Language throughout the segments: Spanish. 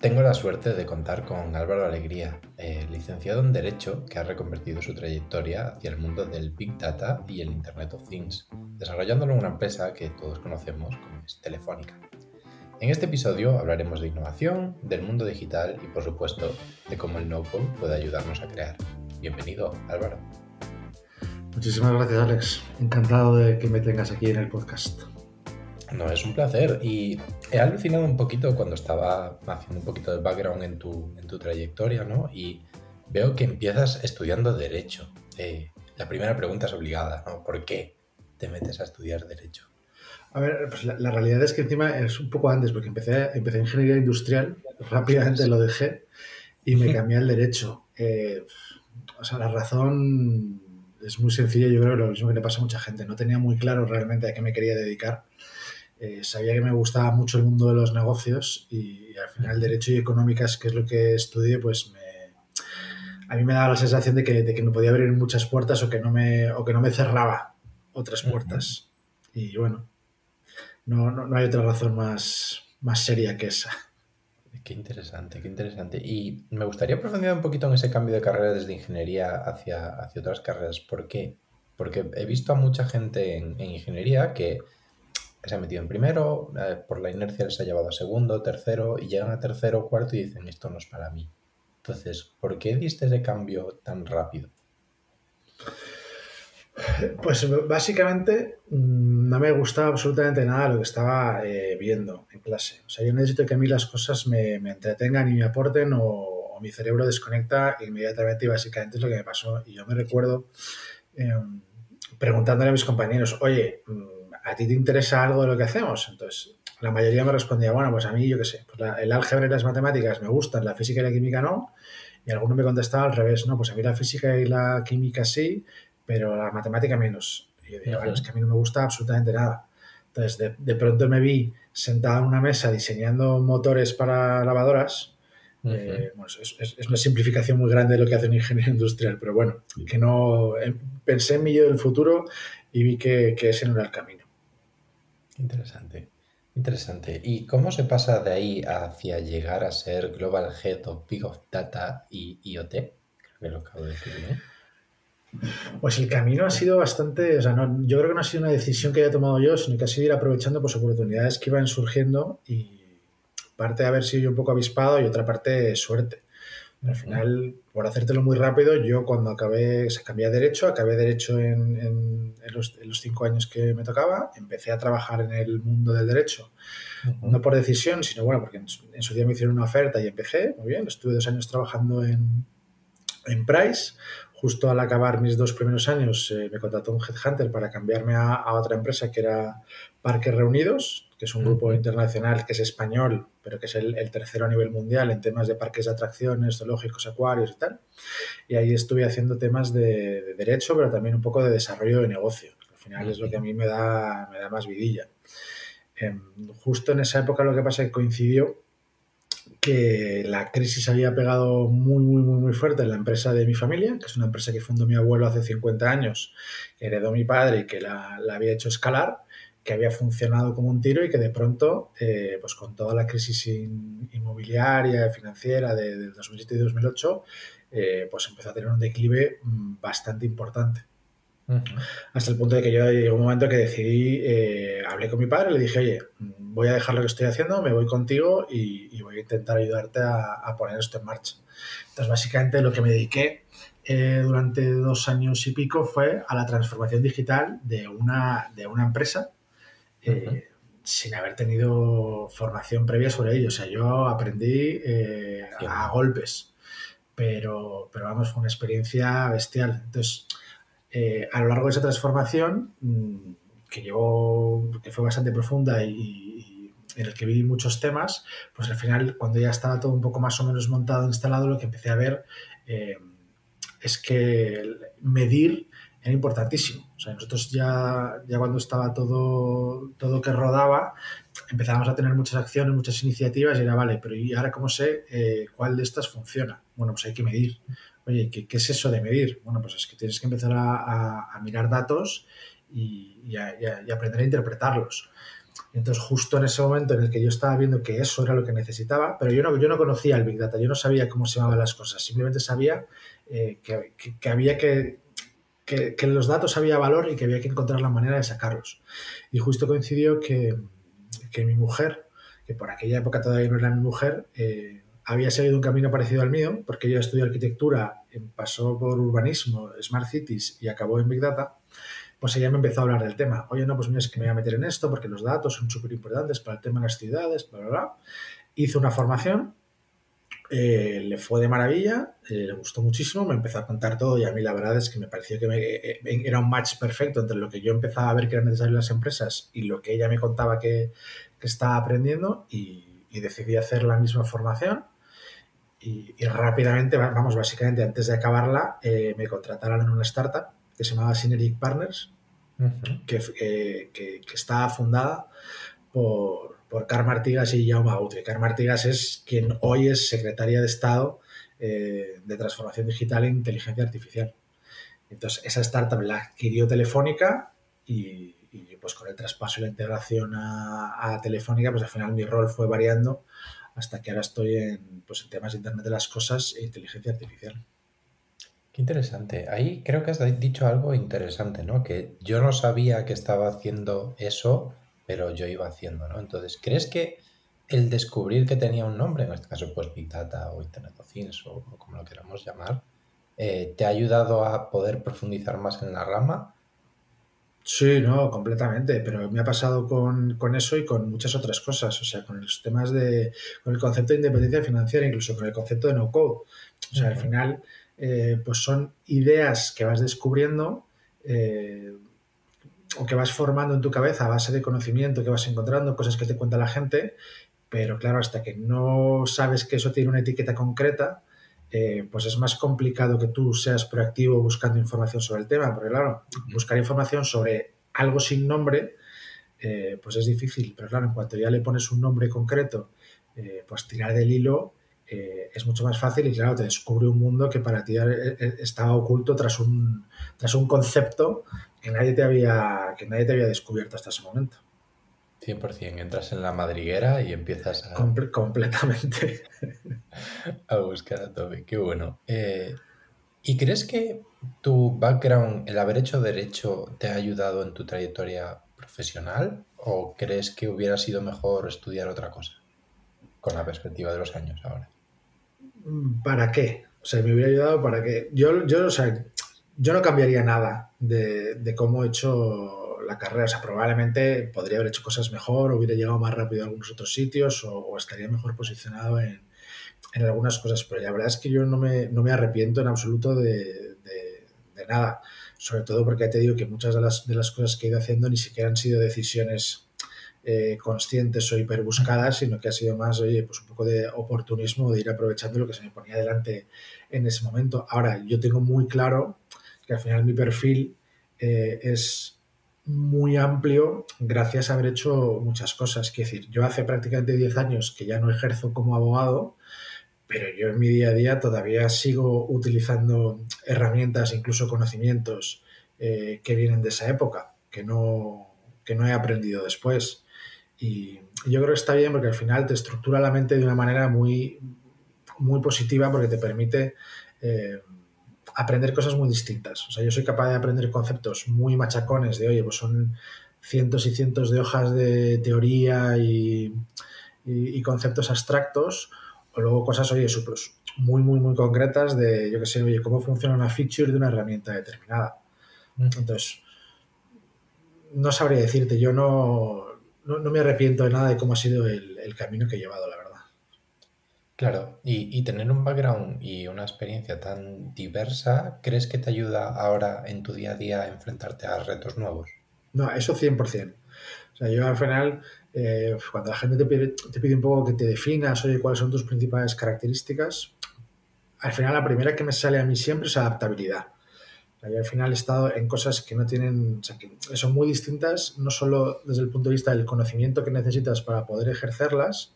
tengo la suerte de contar con Álvaro Alegría, eh, licenciado en Derecho que ha reconvertido su trayectoria hacia el mundo del Big Data y el Internet of Things, desarrollándolo en una empresa que todos conocemos como es Telefónica. En este episodio hablaremos de innovación, del mundo digital y por supuesto de cómo el no-code puede ayudarnos a crear. Bienvenido, Álvaro. Muchísimas gracias, Alex. Encantado de que me tengas aquí en el podcast. No, es un placer y he alucinado un poquito cuando estaba haciendo un poquito de background en tu, en tu trayectoria, ¿no? Y veo que empiezas estudiando Derecho. Eh, la primera pregunta es obligada, ¿no? ¿Por qué te metes a estudiar Derecho? A ver, pues la, realidad es que encima es un poco antes, porque empecé, empecé Ingeniería Industrial, rápidamente lo dejé y me cambié al Derecho. Eh, o sea, la razón es muy sencilla, yo creo que lo mismo que le pasa a mucha gente. No tenía muy claro realmente a qué me quería dedicar eh, sabía que me gustaba mucho el mundo de los negocios y, al final Derecho y Económicas, que es lo que estudié, pues me, a mí me daba la sensación de que, de que me podía abrir muchas puertas o que no me, o que no me cerraba otras puertas. Y bueno, no, no, no, hay otra razón más, más seria que esa. Qué interesante, qué interesante. Y me gustaría profundizar un poquito en ese cambio de carrera desde ingeniería hacia, hacia otras carreras. ¿Por qué? Porque he visto a mucha gente en ingeniería que se ha metido en primero, por la inercia les ha llevado a segundo, tercero, y llegan a tercero, cuarto y dicen, esto no es para mí. Entonces, ¿por qué diste ese cambio tan rápido? Pues básicamente mm, no me gustaba absolutamente nada lo que estaba eh, viendo en clase. O sea, yo necesito que a mí las cosas me, entretengan y me aporten o, mi cerebro desconecta inmediatamente y básicamente es lo que me pasó. Y yo me recuerdo em, preguntándole a mis compañeros, oye, mm, ¿a ti te interesa algo de lo que hacemos? Entonces, la mayoría me respondía, bueno, pues a mí, yo qué sé, pues el álgebra y las matemáticas me gustan, la física y la química no. Y alguno me contestaba al revés, no, pues a mí la física y la química sí, pero la matemática menos. Y yo digo, bueno, es que a mí no me gusta absolutamente nada. Entonces, de, pronto me vi sentado en una mesa diseñando motores para lavadoras. Eh, bueno, es, una simplificación muy grande de lo que hace un ingeniero industrial, pero bueno, que no em, pensé en mí yo del futuro y vi que, que ese no era el camino. Interesante, interesante. ¿Y cómo se pasa de ahí hacia llegar a ser Global Head of Big of Data y IoT? Pues el camino ha sido bastante, o sea, no, yo creo que no ha sido una decisión que haya tomado yo, sino que ha sido ir aprovechando pues, oportunidades que iban surgiendo y parte de haber sido un poco avispado y otra parte suerte. Al final, por hacértelo muy rápido, yo cuando acabé, se cambié a Derecho, acabé Derecho en, en, los, cinco años que me tocaba, empecé a trabajar en el mundo del Derecho, no por decisión, sino bueno, porque en su, día me hicieron una oferta y empecé, muy bien, estuve dos años trabajando en, en Price, justo al acabar mis dos primeros años eh, me contrató un headhunter para cambiarme a, a, otra empresa que era Parques Reunidos, que es un grupo internacional que es español, pero que es el, tercero a nivel mundial en temas de parques de atracciones, zoológicos, acuarios y tal. Y ahí estuve haciendo temas de, derecho, pero también un poco de desarrollo de negocio. Al final es lo que a mí me da, me da más vidilla. Em, justo en esa época lo que pasa es que coincidió que la crisis había pegado muy, muy, muy, muy fuerte en la empresa de mi familia, que es una empresa que fundó mi abuelo hace 50 años, que heredó mi padre y que la, la había hecho escalar que había funcionado como un tiro y que de pronto, eh, pues con toda la crisis inmobiliaria, financiera de, 2007 y 2008, eh, pues empezó a tener un declive mm, bastante importante. Hasta el punto de que yo llegó un momento que decidí, eh, hablé con mi padre, le dije, oye, voy a dejar lo que estoy haciendo, me voy contigo y, voy a intentar ayudarte a, poner esto en marcha. Entonces, básicamente lo que me dediqué durante dos años y pico fue a la transformación digital de una, de una empresa eh, sin haber tenido formación previa sobre ello. O sea, yo aprendí eh, a golpes. pero, pero vamos, fue una experiencia bestial. Entonces, eh, a lo largo de esa transformación, mm, que llevó, que fue bastante profunda y, en el que vi muchos temas, pues al final, cuando ya estaba todo un poco más o menos montado, instalado, lo que empecé a ver es que medir era importantísimo. O sea, nosotros ya, ya cuando estaba todo, todo que rodaba, empezábamos a tener muchas acciones, muchas iniciativas y era, vale, pero ¿y ahora cómo sé eh, cuál de estas funciona? Bueno, pues hay que medir. Oye, ¿qué, es eso de medir? Bueno, pues es que tienes que empezar a, mirar datos y, aprender a interpretarlos. Entonces, justo en ese momento en el que yo estaba viendo que eso era lo que necesitaba, pero yo no, yo no conocía el Big Data, yo no sabía cómo se llamaban las cosas, simplemente sabía eh, que, había que, que, en los datos había valor y que había que encontrar la manera de sacarlos. Y justo coincidió que, que mi mujer, que por aquella época todavía no era mi mujer, eh, había seguido un camino parecido al mío, porque ella estudió arquitectura, eh, pasó por urbanismo, Smart Cities y acabó en Big Data, pues ella me empezó a hablar del tema. Oye, no, pues mira, es que me voy a meter en esto porque los datos son súper importantes para el tema de las ciudades, bla, bla, bla. Hice una formación, eh, le fue de maravilla, eh, le gustó muchísimo, me empezó a contar todo y a mí la verdad es que me pareció que era un match perfecto entre lo que yo empezaba a ver que era necesario en las empresas y lo que ella me contaba que, que estaba aprendiendo y, decidí hacer la misma formación y, rápidamente, vamos, básicamente antes de acabarla, eh, me contrataron en una startup que se llamaba Synergic Partners, que, que, está fundada por, por Carmen Artigas y Jaume Autry. Carmen Artigas es quien hoy es secretaria de Estado eh, de Transformación Digital e Inteligencia Artificial. Entonces, esa startup la adquirió Telefónica y, pues con el traspaso y la integración a, a, Telefónica, pues al final mi rol fue variando hasta que ahora estoy en, pues, en temas de Internet de las Cosas e inteligencia artificial. Qué interesante. Ahí creo que has dicho algo interesante, ¿no? Que yo no sabía que estaba haciendo eso, pero yo iba haciendo, ¿no? Entonces, ¿crees que el descubrir que tenía un nombre, en este caso pues Big Data o Internet of Things o, como lo queramos llamar, eh, te ha ayudado a poder profundizar más en la rama? Sí, no, completamente, pero me ha pasado con, eso y con muchas otras cosas, o sea, con los temas de, con el concepto de independencia financiera, incluso con el concepto de no code. O sea, al final, eh, pues son ideas que vas descubriendo eh, o que vas formando en tu cabeza a base de conocimiento que vas encontrando, cosas que te cuenta la gente, pero claro, hasta que no sabes que eso tiene una etiqueta concreta, eh, pues es más complicado que tú seas proactivo buscando información sobre el tema, porque claro, buscar información sobre algo sin nombre, eh, pues es difícil, pero claro, en cuanto ya le pones un nombre concreto, eh, pues tirar del hilo es mucho más fácil y claro, te descubre un mundo que para ti estaba oculto tras un, tras un concepto que nadie, te había, que nadie te había descubierto hasta ese momento. 100%, entras en la madriguera y empiezas a... completamente. a buscar a Toby, qué bueno. Eh, ¿Y crees que tu background, el haber hecho derecho, te ha ayudado en tu trayectoria profesional? ¿O crees que hubiera sido mejor estudiar otra cosa? Con la perspectiva de los años ahora. ¿Para qué? O sea, me hubiera ayudado para qué. Yo, yo, o sea, yo no cambiaría nada de, cómo he hecho la carrera. O sea, probablemente podría haber hecho cosas mejor, hubiera llegado más rápido a algunos otros sitios o, estaría mejor posicionado en, en, algunas cosas. Pero la verdad es que yo no me, no me arrepiento en absoluto de, de, nada. Sobre todo porque te digo que muchas de las, de las cosas que he ido haciendo ni siquiera han sido decisiones eh, conscientes o hiperbuscadas, sino que ha sido más, oye, pues un poco de oportunismo, de ir aprovechando lo que se me ponía delante en ese momento. Ahora, yo tengo muy claro que al final mi perfil eh, es muy amplio gracias a haber hecho muchas cosas. Quiero decir, yo hace prácticamente 10 años que ya no ejerzo como abogado, pero yo en mi día a día todavía sigo utilizando herramientas, incluso conocimientos eh, que vienen de esa época, que no, que no he aprendido después. Y yo creo que está bien porque al final te estructura la mente de una manera muy, muy positiva porque te permite... Eh, aprender cosas muy distintas. O sea, yo soy capaz de aprender conceptos muy machacones de, oye, pues son cientos y cientos de hojas de teoría y, conceptos abstractos, o luego cosas, oye, muy, muy, muy concretas de, yo qué sé, oye, cómo funciona una feature de una herramienta determinada. Mm. Entonces, no sabría decirte, yo no, no, me arrepiento de nada de cómo ha sido el, el camino que he llevado, la verdad. Claro, y, y tener un background y una experiencia tan diversa, ¿crees que te ayuda ahora en tu día a día a enfrentarte a retos nuevos? No, eso 100%. O sea, yo al final, eh, cuando la gente te pide, te pide un poco que te definas, oye, cuáles son tus principales características, al final la primera que me sale a mí siempre es adaptabilidad. Yo al final he estado en cosas que no tienen, o sea, que son muy distintas, no solo desde el punto de vista del conocimiento que necesitas para poder ejercerlas,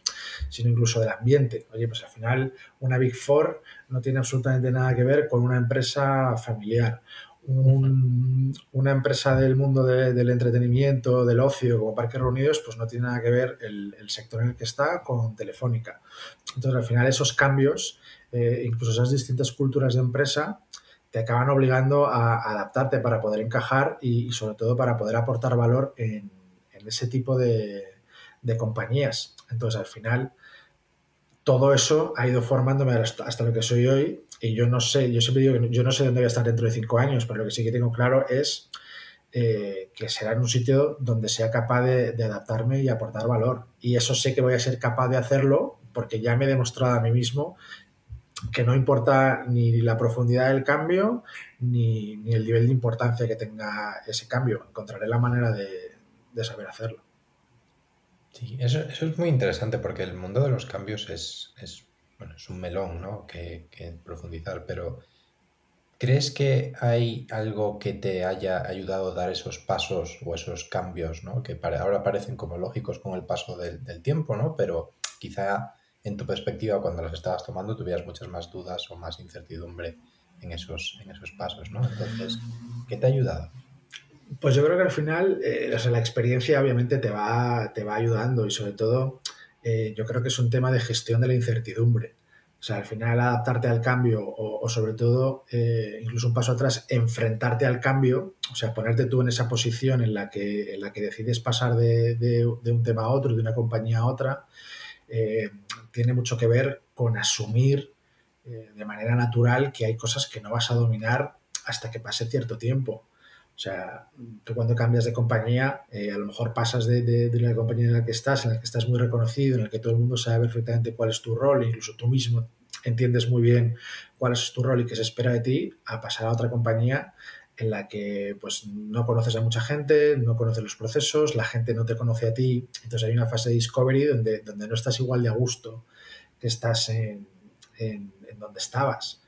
sino incluso del ambiente. Oye, pues al final una Big Four no tiene absolutamente nada que ver con una empresa familiar. Un, una empresa del mundo de, del entretenimiento, del ocio, como Parques Reunidos, pues no tiene nada que ver el, el sector en el que está con Telefónica. Entonces, al final, esos cambios, eh, incluso esas distintas culturas de empresa, te acaban obligando a adaptarte para poder encajar y, sobre todo para poder aportar valor en, ese tipo de, compañías. Entonces, al final, todo eso ha ido formándome hasta, hasta, lo que soy hoy y yo no sé, yo siempre digo que yo no sé dónde voy a estar dentro de cinco años, pero lo que sí que tengo claro es eh, que será en un sitio donde sea capaz de, de, adaptarme y aportar valor. Y eso sé que voy a ser capaz de hacerlo porque ya me he demostrado a mí mismo que no importa ni la profundidad del cambio ni, ni el nivel de importancia que tenga ese cambio. Encontraré la manera de, de saber hacerlo. Sí, eso, eso, es muy interesante porque el mundo de los cambios es, es, bueno, es un melón ¿no? que, que, profundizar, pero ¿crees que hay algo que te haya ayudado a dar esos pasos o esos cambios ¿no? que para, ahora parecen como lógicos con el paso del, del, tiempo, ¿no? pero quizá en tu perspectiva cuando los estabas tomando tuvieras muchas más dudas o más incertidumbre en esos, en esos pasos? ¿no? Entonces, ¿qué te ha ayudado? Pues yo creo que al final, eh, o sea, la experiencia obviamente te va, te va ayudando y sobre todo eh, yo creo que es un tema de gestión de la incertidumbre. O sea, al final adaptarte al cambio o, sobre todo, eh, incluso un paso atrás, enfrentarte al cambio, o sea, ponerte tú en esa posición en la que, en la que decides pasar de, de un tema a otro, de una compañía a otra, eh, tiene mucho que ver con asumir eh, de manera natural que hay cosas que no vas a dominar hasta que pase cierto tiempo. O sea, tú cuando cambias de compañía, eh, a lo mejor pasas de, de, de, la compañía en la que estás, en la que estás muy reconocido, en la que todo el mundo sabe perfectamente cuál es tu rol, incluso tú mismo entiendes muy bien cuál es tu rol y qué se espera de ti, a pasar a otra compañía en la que pues no conoces a mucha gente, no conoces los procesos, la gente no te conoce a ti, entonces hay una fase de discovery donde, donde no estás igual de a gusto que estás en, donde estabas.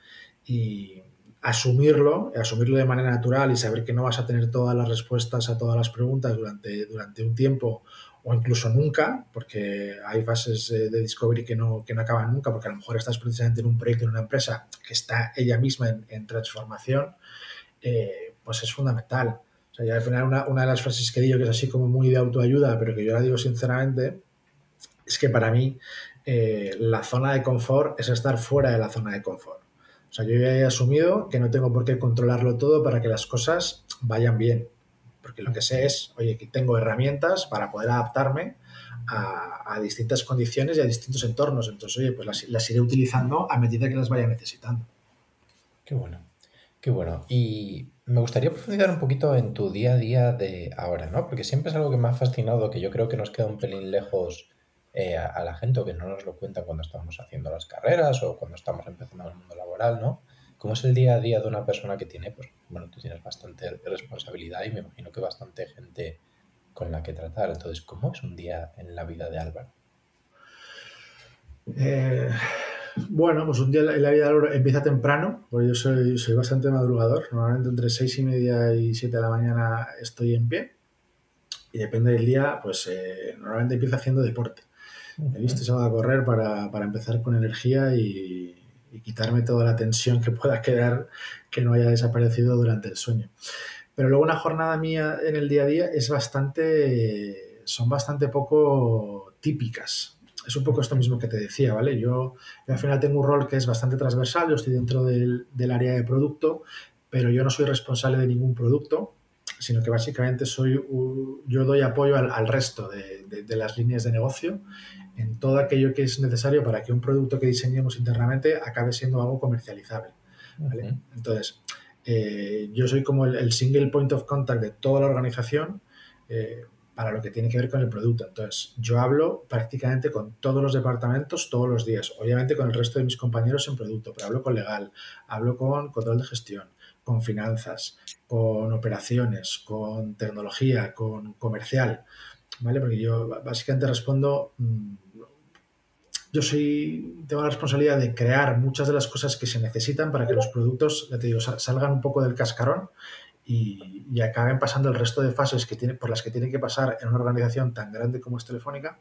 Y, asumirlo, asumirlo de manera natural y saber que no vas a tener todas las respuestas a todas las preguntas durante, durante un tiempo o incluso nunca, porque hay fases de discovery que no, que no acaban nunca, porque a lo mejor estás precisamente en un proyecto, en una empresa que está ella misma en, en transformación, eh, pues es fundamental. O sea, ya al final una, una de las frases que digo, que es así como muy de autoayuda, pero que yo la digo sinceramente, es que para mí eh, la zona de confort es estar fuera de la zona de confort. O sea, yo ya he asumido que no tengo por qué controlarlo todo para que las cosas vayan bien. Porque lo que sé es, oye, que tengo herramientas para poder adaptarme a, a, distintas condiciones y a distintos entornos. Entonces, oye, pues las, las, iré utilizando a medida que las vaya necesitando. Qué bueno, qué bueno. Y me gustaría profundizar un poquito en tu día a día de ahora, ¿no? Porque siempre es algo que me ha fascinado, que yo creo que nos queda un pelín lejos eh, a, la gente o que no nos lo cuentan cuando estamos haciendo las carreras o cuando estamos empezando el mundo laboral, ¿no? ¿Cómo es el día a día de una persona que tiene, pues, bueno, tú tienes bastante responsabilidad y me imagino que bastante gente con la que tratar. Entonces, ¿cómo es un día en la vida de Álvaro? Eh, bueno, pues un día en la vida de Álvaro empieza temprano, porque yo soy, soy bastante madrugador. Normalmente entre seis y media y siete de la mañana estoy en pie. Y depende del día, pues eh, normalmente empiezo haciendo deporte. He visto salgo a correr para, para empezar con energía y, y, quitarme toda la tensión que pueda quedar que no haya desaparecido durante el sueño. Pero luego una jornada mía en el día a día es bastante, son bastante poco típicas. Es un poco esto mismo que te decía, ¿vale? Yo, yo al final tengo un rol que es bastante transversal, yo estoy dentro del, del área de producto, pero yo no soy responsable de ningún producto, sino que básicamente soy, yo doy apoyo al, al resto de, de, de, las líneas de negocio en todo aquello que es necesario para que un producto que diseñemos internamente acabe siendo algo comercializable. ¿vale? Uh -huh. Entonces, eh, yo soy como el, el, single point of contact de toda la organización. Eh, para lo que tiene que ver con el producto. Entonces, yo hablo prácticamente con todos los departamentos todos los días, obviamente con el resto de mis compañeros en producto, pero hablo con legal, hablo con control de gestión, con finanzas, con operaciones, con tecnología, con comercial, ¿vale? Porque yo básicamente respondo, mm, yo soy, tengo la responsabilidad de crear muchas de las cosas que se necesitan para que los productos, ya te digo, salgan un poco del cascarón y, acaben pasando el resto de fases que tiene, por las que tiene que pasar en una organización tan grande como es Telefónica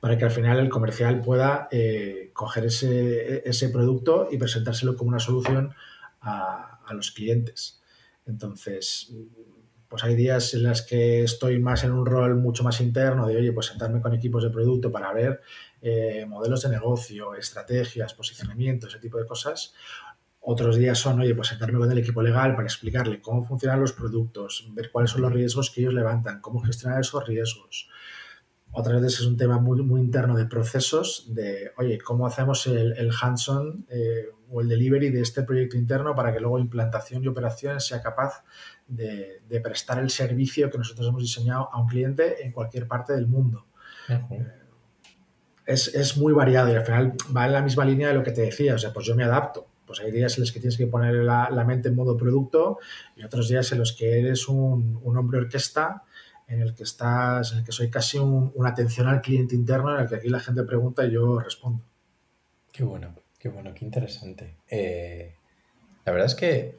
para que al final el comercial pueda eh, coger ese, ese, producto y presentárselo como una solución a, a, los clientes. Entonces, pues hay días en los que estoy más en un rol mucho más interno de, oye, pues sentarme con equipos de producto para ver eh, modelos de negocio, estrategias, posicionamiento, ese tipo de cosas. Otros días son, oye, pues sentarme con el equipo legal para explicarle cómo funcionan los productos, ver cuáles son los riesgos que ellos levantan, cómo gestionar esos riesgos. Otras veces es un tema muy, muy interno de procesos, de, oye, cómo hacemos el, el hands-on eh, o el delivery de este proyecto interno para que luego implantación y operaciones sea capaz de, de, prestar el servicio que nosotros hemos diseñado a un cliente en cualquier parte del mundo. Eh, es, es muy variado y al final va en la misma línea de lo que te decía, o sea, pues yo me adapto pues hay días en los que tienes que poner la, mente en modo producto y otros días en los que eres un, hombre orquesta en el que estás, en el que soy casi una atención al cliente interno, en el que aquí la gente pregunta y yo respondo. Qué bueno, qué bueno, qué interesante. Eh, la verdad es que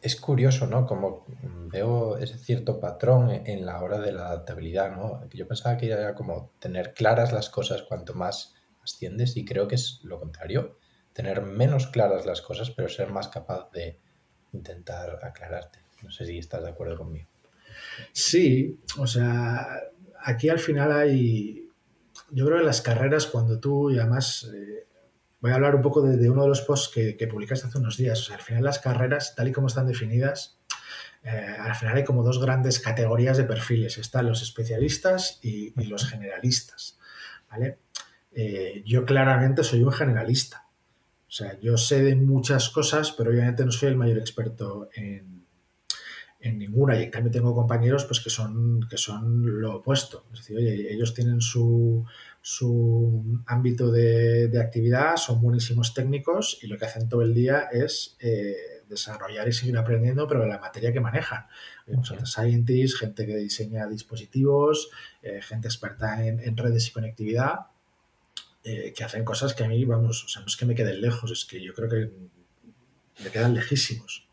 es curioso, ¿no? Como veo ese cierto patrón en la hora de la adaptabilidad, ¿no? Yo pensaba que era como tener claras las cosas cuanto más asciendes y creo que es lo contrario tener menos claras las cosas, pero ser más capaz de intentar aclararte. No sé si estás de acuerdo conmigo. Sí, o sea, aquí al final hay, yo creo que las carreras cuando tú, y además eh, voy a hablar un poco de, uno de los posts que, publicaste hace unos días, o sea, al final las carreras, tal y como están definidas, eh, al final hay como dos grandes categorías de perfiles, están los especialistas y, los generalistas, ¿vale? Eh, yo claramente soy un generalista, o sea, yo sé de muchas cosas, pero obviamente no soy el mayor experto en, ninguna. Y en cambio tengo compañeros pues, que, son, que son lo opuesto. Es decir, oye, ellos tienen su, ámbito de, actividad, son buenísimos técnicos y lo que hacen todo el día es eh, desarrollar y seguir aprendiendo, pero en la materia que manejan. Pues, scientists, gente que diseña dispositivos, eh, gente experta en redes y conectividad eh, que hacen cosas que a mí, vamos, o sea, no es que me queden lejos, es que yo creo que me quedan lejísimos.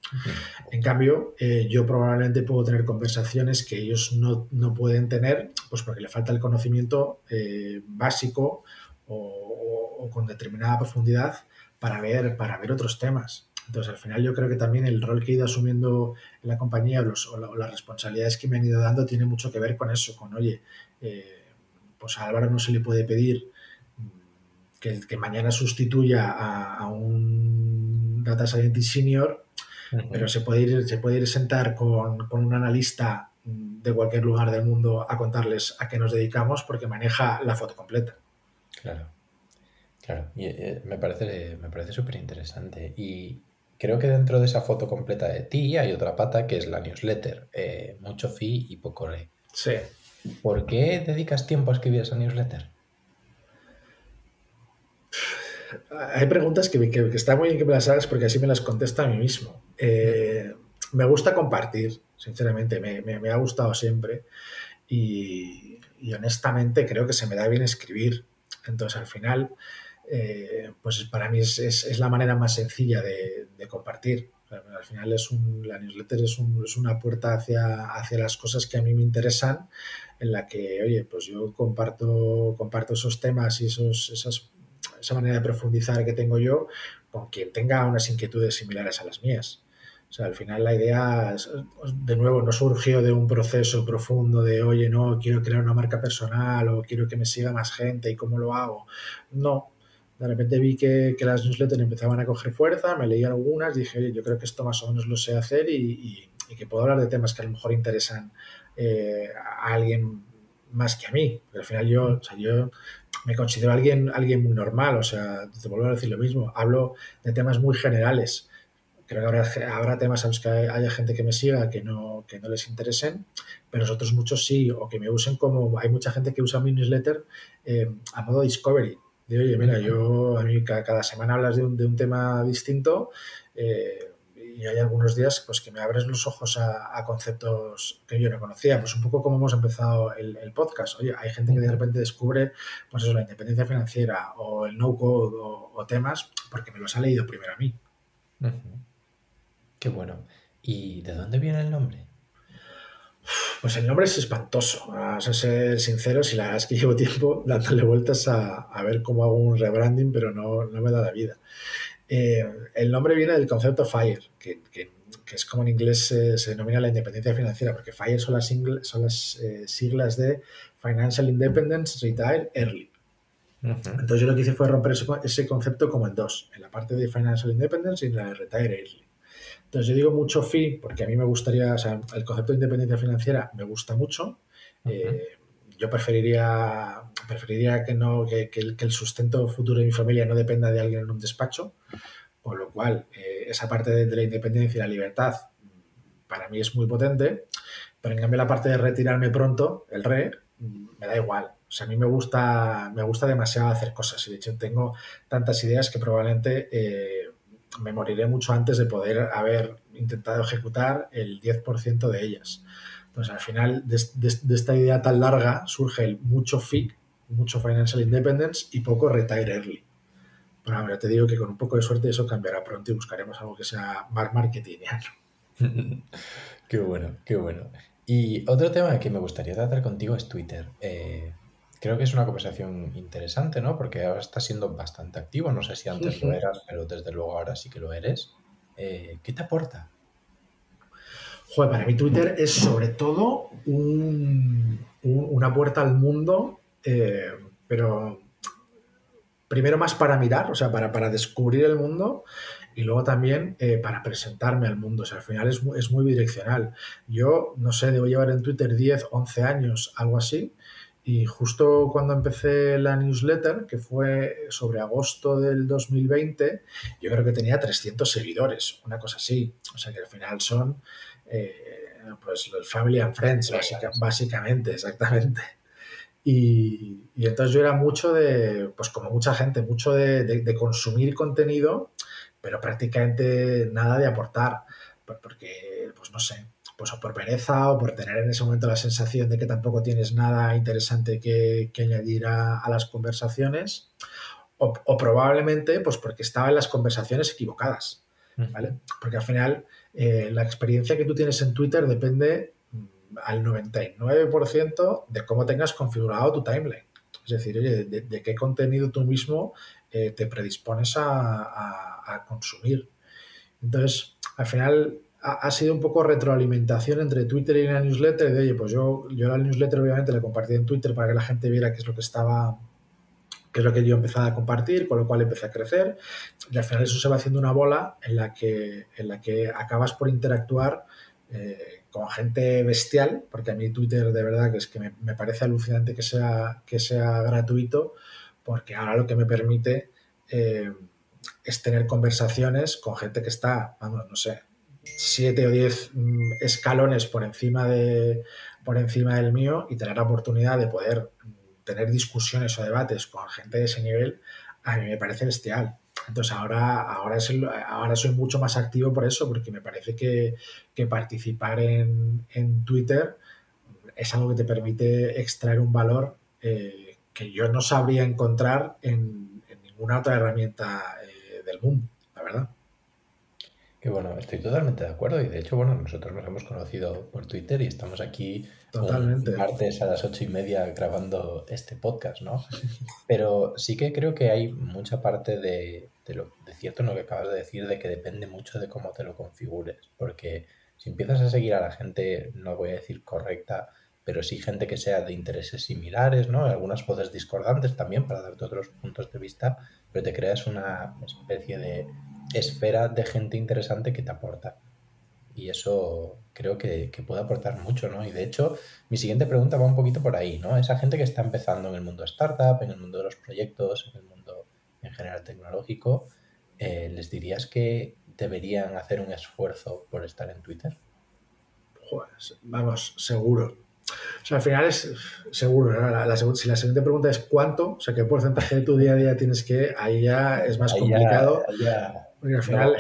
En cambio, eh, yo probablemente puedo tener conversaciones que ellos no, no pueden tener, pues porque le falta el conocimiento eh, básico o, con determinada profundidad para ver, para ver otros temas. Entonces, al final yo creo que también el rol que he ido asumiendo en la compañía o, las responsabilidades que me han ido dando tiene mucho que ver con eso, con, oye, pues a Álvaro no se le puede pedir que, mañana sustituya a, un data scientist senior, pero se puede ir, se puede ir sentar con, un analista de cualquier lugar del mundo a contarles a qué nos dedicamos porque maneja la foto completa. Claro, claro. Y, eh, me parece, me parece súper interesante. Y creo que dentro de esa foto completa de ti hay otra pata que es la newsletter. Eh, mucho fee y poco re. Sí. ¿Por qué dedicas tiempo a escribir esa newsletter? Hay preguntas que, que, está muy bien que me las hagas porque así me las contesta a mí mismo. Eh, me gusta compartir, sinceramente, me, ha gustado siempre y, honestamente creo que se me da bien escribir. Entonces, al final, eh, pues para mí es, la manera más sencilla de, compartir. al final es un, la newsletter es, una puerta hacia, hacia las cosas que a mí me interesan, en la que, oye, pues yo comparto, comparto esos temas y esos, esas esa manera de profundizar que tengo yo con quien tenga unas inquietudes similares a las mías. O sea, al final la idea, de nuevo, no surgió de un proceso profundo de, oye, no, quiero crear una marca personal o quiero que me siga más gente y cómo lo hago. No, de repente vi que, las newsletters empezaban a coger fuerza, me leí algunas, dije, oye, yo creo que esto más o menos lo sé hacer y, que puedo hablar de temas que a lo mejor interesan eh, a alguien más que a mí. Pero al final yo, o sea, yo me considero alguien, alguien muy normal, o sea, te vuelvo a decir lo mismo, hablo de temas muy generales, Creo que habrá, habrá temas a los que haya gente que me siga que no, que no les interesen, pero nosotros muchos sí, o que me usen como... Hay mucha gente que usa mi newsletter eh, a modo discovery. De, oye, mira, yo a mí cada, semana hablas de un, de un tema distinto. Eh, y hay algunos días pues, que me abres los ojos a, conceptos que yo no conocía. Pues un poco como hemos empezado el, podcast. Oye, hay gente que de repente descubre pues eso, la independencia financiera o el no-code o, temas porque me los ha leído primero a mí. Qué bueno. ¿Y de dónde viene el nombre? Pues el nombre es espantoso. Vamos a ser sinceros y la verdad es que llevo tiempo dándole vueltas a, ver cómo hago un rebranding, pero no, no me da la vida. Eh, el nombre viene del concepto FIRE, que, es como en inglés se, denomina la independencia financiera, porque FIRE son las, son las eh, siglas de Financial Independence Retire Early. Entonces yo lo que hice fue romper ese, concepto como en dos, en la parte de Financial Independence y en la de Retire Early. Entonces yo digo mucho FI porque a mí me gustaría, o sea, el concepto de independencia financiera me gusta mucho yo preferiría, preferiría que, no, que, el, sustento futuro de mi familia no dependa de alguien en un despacho, con lo cual eh, esa parte de, la independencia y la libertad para mí es muy potente, pero en cambio la parte de retirarme pronto, el re, me da igual. O sea, a mí me gusta, me gusta demasiado hacer cosas y de hecho tengo tantas ideas que probablemente eh, me moriré mucho antes de poder haber intentado ejecutar el 10% de ellas. Pues al final de, esta idea tan larga surge el mucho FIC, mucho Financial Independence y poco Retire Early. Pero ahora te digo que con un poco de suerte eso cambiará pronto y buscaremos algo que sea más marketingiano. qué bueno, qué bueno. Y otro tema que me gustaría tratar contigo es Twitter. Eh, creo que es una conversación interesante, ¿no? Porque ahora estás siendo bastante activo. No sé si antes lo eras, pero desde luego ahora sí que lo eres. Eh, ¿Qué te aporta? Joder, para mí Twitter es sobre todo una puerta al mundo, eh, pero primero más para mirar, o sea, para, para descubrir el mundo y luego también eh, para presentarme al mundo. O sea, al final es, es muy bidireccional. Yo, no sé, debo llevar en Twitter 10, 11 años, algo así. Y justo cuando empecé la newsletter, que fue sobre agosto del 2020, yo creo que tenía 300 seguidores, una cosa así. O sea que al final son eh, pues el Family and Friends, básicamente, exactamente. Y, entonces yo era mucho de, pues como mucha gente, mucho de, consumir contenido, pero prácticamente nada de aportar, porque, pues no sé, pues o por pereza o por tener en ese momento la sensación de que tampoco tienes nada interesante que, añadir a, las conversaciones, o, o, probablemente pues porque estaba en las conversaciones equivocadas, ¿vale? Porque al final eh, la experiencia que tú tienes en Twitter depende mm, al 99% de cómo tengas configurado tu timeline. Es decir, oye, de, qué contenido tú mismo eh, te predispones a, consumir. Entonces, al final ha, sido un poco retroalimentación entre Twitter y la newsletter. De, oye, pues yo, yo la newsletter obviamente la compartí en Twitter para que la gente viera qué es lo que estaba que es lo que yo empezaba a compartir, con lo cual empecé a crecer. Y al final eso se va haciendo una bola en la que, en la que acabas por interactuar eh, con gente bestial, porque a mí Twitter de verdad que es que me, parece alucinante que sea, que sea gratuito, porque ahora lo que me permite eh, es tener conversaciones con gente que está, vamos, no sé, siete o diez mm, escalones por encima, de, por encima del mío y tener la oportunidad de poder tener discusiones o debates con gente de ese nivel, a mí me parece bestial. Entonces ahora, ahora, es ahora soy mucho más activo por eso, porque me parece que, participar en, Twitter es algo que te permite extraer un valor eh, que yo no sabría encontrar en, ninguna otra herramienta eh, del mundo. Que bueno, estoy totalmente de acuerdo y de hecho, bueno, nosotros nos hemos conocido por Twitter y estamos aquí Totalmente. martes a las ocho y media grabando este podcast, ¿no? Pero sí que creo que hay mucha parte de, lo de cierto en lo que acabas de decir, de que depende mucho de cómo te lo configures, porque si empiezas a seguir a la gente, no voy a decir correcta, pero sí gente que sea de intereses similares, ¿no? Algunas voces discordantes también para darte otros puntos de vista, pero te creas una especie de esfera de gente interesante que te aporta. Y eso creo que, puede aportar mucho, ¿no? Y de hecho, mi siguiente pregunta va un poquito por ahí, ¿no? Esa gente que está empezando en el mundo startup, en el mundo de los proyectos, en el mundo en general tecnológico, eh, ¿les dirías que deberían hacer un esfuerzo por estar en Twitter? Vamos, seguro. O sea, al final es seguro. si la siguiente pregunta es cuánto, o sea, qué porcentaje de tu día a día tienes que, ahí ya es más complicado. porque al final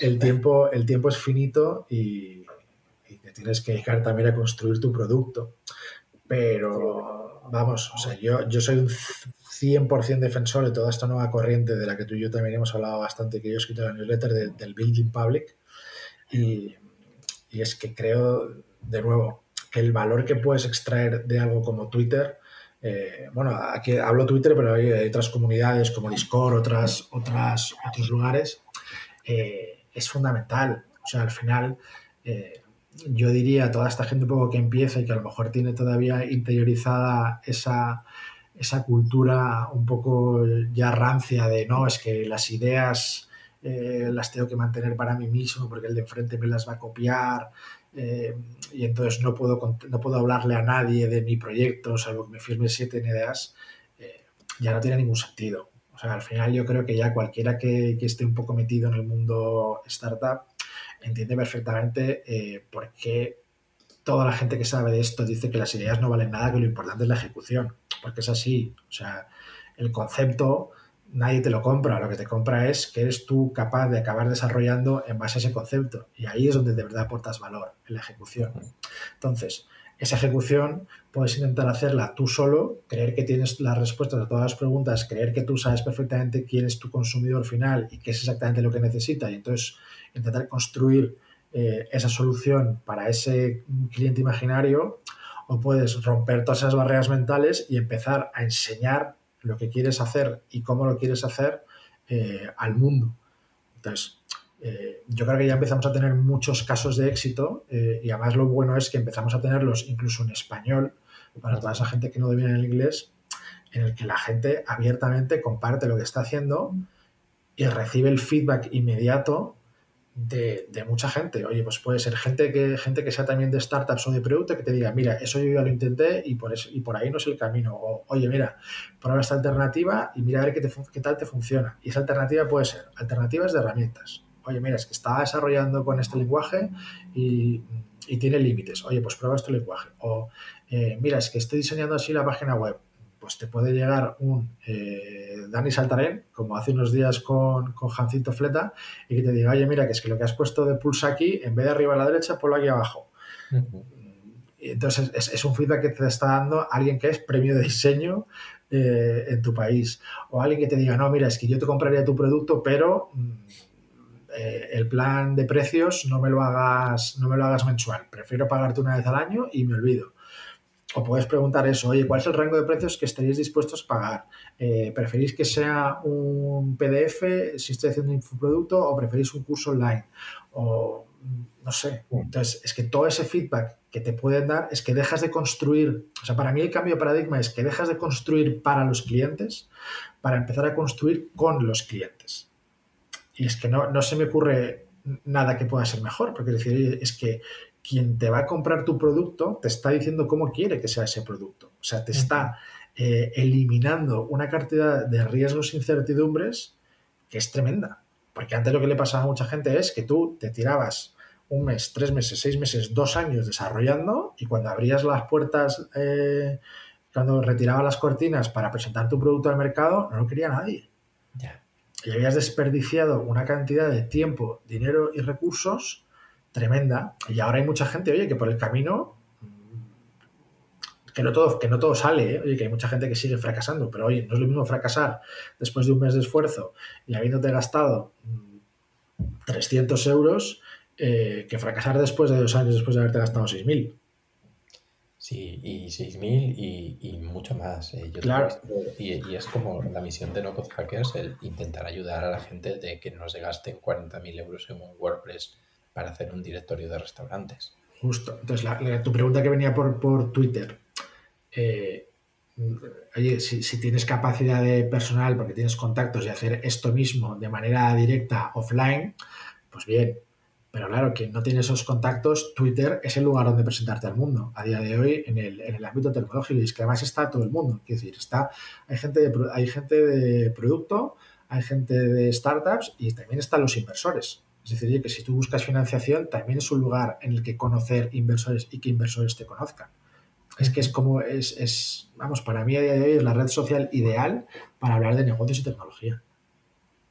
el, tiempo, el tiempo es finito y, te tienes que dedicar también a construir tu producto. Pero vamos, o sea, yo, yo soy un 100% defensor de toda esta nueva corriente de la que tú y yo también hemos hablado bastante, que yo he escrito en la newsletter del Building Public. Y, y es que creo, de nuevo, el valor que puedes extraer de algo como Twitter, eh, bueno, aquí hablo Twitter, pero hay, otras comunidades como Discord, otras, otras, otros lugares, eh, es fundamental. O sea, al final, eh, yo diría a toda esta gente un poco que empieza y que a lo mejor tiene todavía interiorizada esa, esa cultura un poco ya rancia de, no, es que las ideas las tengo que mantener para mí mismo porque el de enfrente me las va a copiar, eh, y entonces no puedo, no puedo hablarle a nadie de mi proyecto, salvo que me firme siete ideas, eh, ya no tiene ningún sentido. O sea, al final yo creo que ya cualquiera que, esté un poco metido en el mundo startup entiende perfectamente eh, por qué toda la gente que sabe de esto dice que las ideas no valen nada, que lo importante es la ejecución, porque es así. O sea, el concepto nadie te lo compra, lo que te compra es que eres tú capaz de acabar desarrollando en base a ese concepto. Y ahí es donde de verdad aportas valor, en la ejecución. Entonces, esa ejecución puedes intentar hacerla tú solo, creer que tienes las respuestas a todas las preguntas, creer que tú sabes perfectamente quién es tu consumidor final y qué es exactamente lo que necesita, y entonces intentar construir eh, esa solución para ese cliente imaginario, o puedes romper todas esas barreras mentales y empezar a enseñar lo que quieres hacer y cómo lo quieres hacer eh, al mundo. Entonces, eh, yo creo que ya empezamos a tener muchos casos de éxito eh, y además lo bueno es que empezamos a tenerlos incluso en español para toda esa gente que no domina el inglés, en el que la gente abiertamente comparte lo que está haciendo y recibe el feedback inmediato de, mucha gente. Oye, pues puede ser gente que, gente que sea también de startups o de producto que te diga, mira, eso yo ya lo intenté y por, eso, y por ahí no es el camino. O, oye, mira, prueba esta alternativa y mira a ver qué, qué tal te funciona. Y esa alternativa puede ser alternativas de herramientas. Oye, mira, es que está desarrollando con este lenguaje y, tiene límites. Oye, pues prueba este lenguaje. O eh, mira, es que estoy diseñando así la página web pues te puede llegar un eh, Dani Saltarén, como hace unos días con, con Jancito Fleta, y que te diga, oye, mira, que es que lo que has puesto de pulsa aquí, en vez de arriba a la derecha, ponlo aquí abajo. Entonces, es, un feedback que te está dando alguien que es premio de diseño eh, en tu país. O alguien que te diga, no, mira, es que yo te compraría tu producto, pero mm, eh, el plan de precios no me lo hagas, no me lo hagas mensual. Prefiero pagarte una vez al año y me olvido o puedes preguntar eso, oye, ¿cuál es el rango de precios que estaréis dispuestos a pagar? Eh, ¿Preferís que sea un PDF si estoy haciendo un infoproducto o preferís un curso online? O no sé. Entonces, es que todo ese feedback que te pueden dar es que dejas de construir, o sea, para mí el cambio de paradigma es que dejas de construir para los clientes para empezar a construir con los clientes. Y es que no, no se me ocurre nada que pueda ser mejor, porque es decir, es que quien te va a comprar tu producto te está diciendo cómo quiere que sea ese producto. O sea, te está eh, eliminando una cantidad de riesgos e incertidumbres que es tremenda. Porque antes lo que le pasaba a mucha gente es que tú te tirabas un mes, tres meses, seis meses, dos años desarrollando y cuando abrías las puertas, eh, cuando retirabas las cortinas para presentar tu producto al mercado, no lo quería nadie. Y habías desperdiciado una cantidad de tiempo, dinero y recursos tremenda. Y ahora hay mucha gente, oye, que por el camino, que no todo, que no todo sale, ¿eh? oye, que hay mucha gente que sigue fracasando, pero oye, no es lo mismo fracasar después de un mes de esfuerzo y habiéndote gastado 300 euros eh, que fracasar después de dos años después de haberte gastado 6.000. Sí, y 6.000 y, y mucho más. Eh. claro. y, y, es como la misión de No Code Hackers, el intentar ayudar a la gente de que no se gasten 40.000 euros en un WordPress para hacer un directorio de restaurantes. Justo. Entonces, tu pregunta que venía por, por Twitter. Eh, oye, si, tienes capacidad de personal porque tienes contactos y hacer esto mismo de manera directa offline, pues bien. Pero claro, quien no tiene esos contactos, Twitter es el lugar donde presentarte al mundo a día de hoy en el, en el ámbito tecnológico. Y es que además está todo el mundo. Es decir, está, hay, gente de, hay gente de producto, hay gente de startups y también están los inversores. Es decir, que si tú buscas financiación, también es un lugar en el que conocer inversores y que inversores te conozcan. Es que es como, es, es, vamos, para mí a día de hoy es la red social ideal para hablar de negocios y tecnología.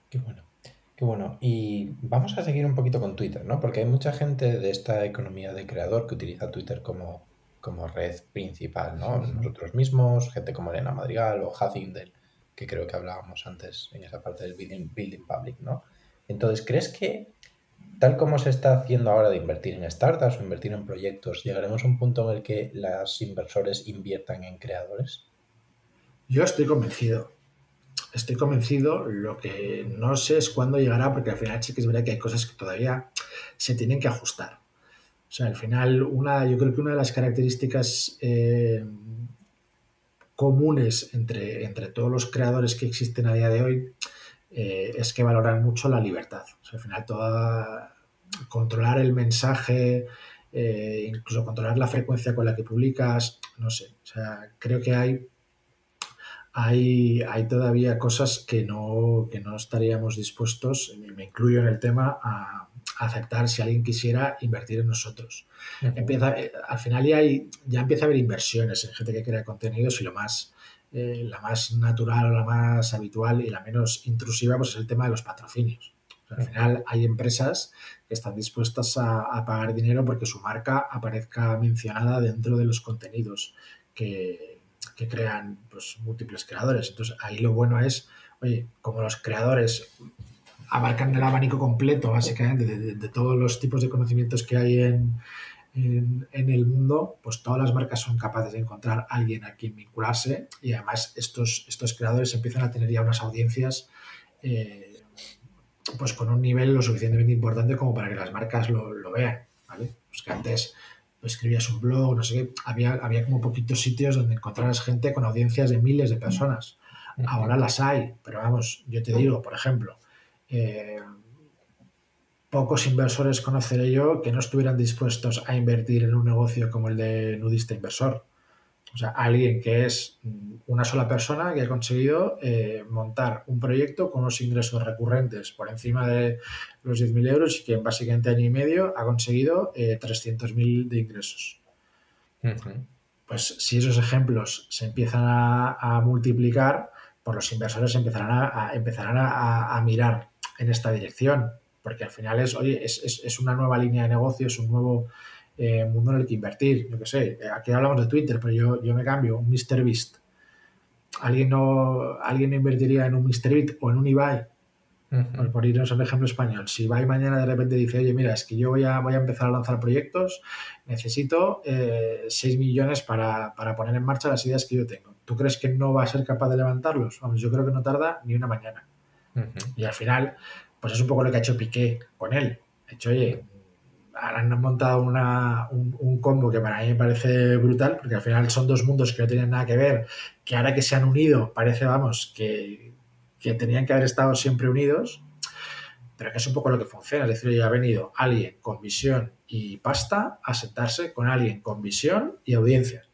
Qué bueno. Qué bueno. Y vamos a seguir un poquito con Twitter, ¿no? Porque hay mucha gente de esta economía de creador que utiliza Twitter como, como red principal, ¿no? Nosotros mismos, gente como Elena Madrigal o Hathindel, que creo que hablábamos antes en esa parte del building, building public, ¿no? Entonces, ¿crees que tal como se está haciendo ahora de invertir en startups o invertir en proyectos, llegaremos a un punto en el que los inversores inviertan en creadores? Yo estoy convencido. Estoy convencido. Lo que no sé es cuándo llegará, porque al final sí que es verdad que hay cosas que todavía se tienen que ajustar. O sea, al final, una, yo creo que una de las características eh, comunes entre, entre todos los creadores que existen a día de hoy eh, es que valoran mucho la libertad. al final, toda, controlar el mensaje, eh, incluso controlar la frecuencia con la que publicas, no sé. O sea, creo que hay, hay, hay todavía cosas que no, que no estaríamos dispuestos, me incluyo en el tema, a, aceptar si alguien quisiera invertir en nosotros. Empieza, eh, al final ya, hay, ya empieza a haber inversiones en gente que crea contenidos y lo más eh, la más natural o la más habitual y la menos intrusiva pues es el tema de los patrocinios. Al final hay empresas que están dispuestas a, pagar dinero porque su marca aparezca mencionada dentro de los contenidos que, crean pues, múltiples creadores. Entonces ahí lo bueno es, oye, como los creadores abarcan el abanico completo básicamente de todos los tipos de conocimientos que hay en, en, el mundo, pues todas las marcas son capaces de encontrar a alguien a quien vincularse y además estos, estos creadores empiezan a tener ya unas audiencias eh, pues con un nivel lo suficientemente importante como para que las marcas lo, vean, ¿vale? Pues que antes escribías un blog, no sé qué, había, había como poquitos sitios donde encontraras gente con audiencias de miles de personas. Ahora las hay, pero vamos, yo te digo, por ejemplo, eh, pocos inversores conoceré yo que no estuvieran dispuestos a invertir en un negocio como el de nudista inversor. O sea, alguien que es una sola persona que ha conseguido eh, montar un proyecto con unos ingresos recurrentes por encima de los 10.000 euros y que en básicamente año y medio ha conseguido eh, 300.000 de ingresos. Pues si esos ejemplos se empiezan a, multiplicar, pues los inversores empezarán, a, empezarán a mirar en esta dirección porque al final es, oye, es, es, es una nueva línea de negocio, es un nuevo eh, mundo en el que invertir. Yo qué sé, aquí hablamos de Twitter, pero yo, yo me cambio, un MrBeast. ¿Alguien no, ¿Alguien invertiría en un MrBeast o en un Ibai? Por irnos a un ejemplo español. Si Ibai mañana de repente dice, oye, mira, es que yo voy a, voy a empezar a lanzar proyectos, necesito eh, 6 millones para, para, poner en marcha las ideas que yo tengo. ¿Tú crees que no va a ser capaz de levantarlos? Vamos, yo creo que no tarda ni una mañana. Y al final, pues es un poco lo que ha hecho Piqué con él. De hecho, oye, han montado un, combo que para mí me parece brutal, porque al final son dos mundos que no tienen nada que ver, que ahora que se han unido, parece, vamos, que, tenían que haber estado siempre unidos, pero que es un poco lo que funciona. Es decir, oye, ha venido alguien con visión y pasta a sentarse con alguien con visión y audiencia.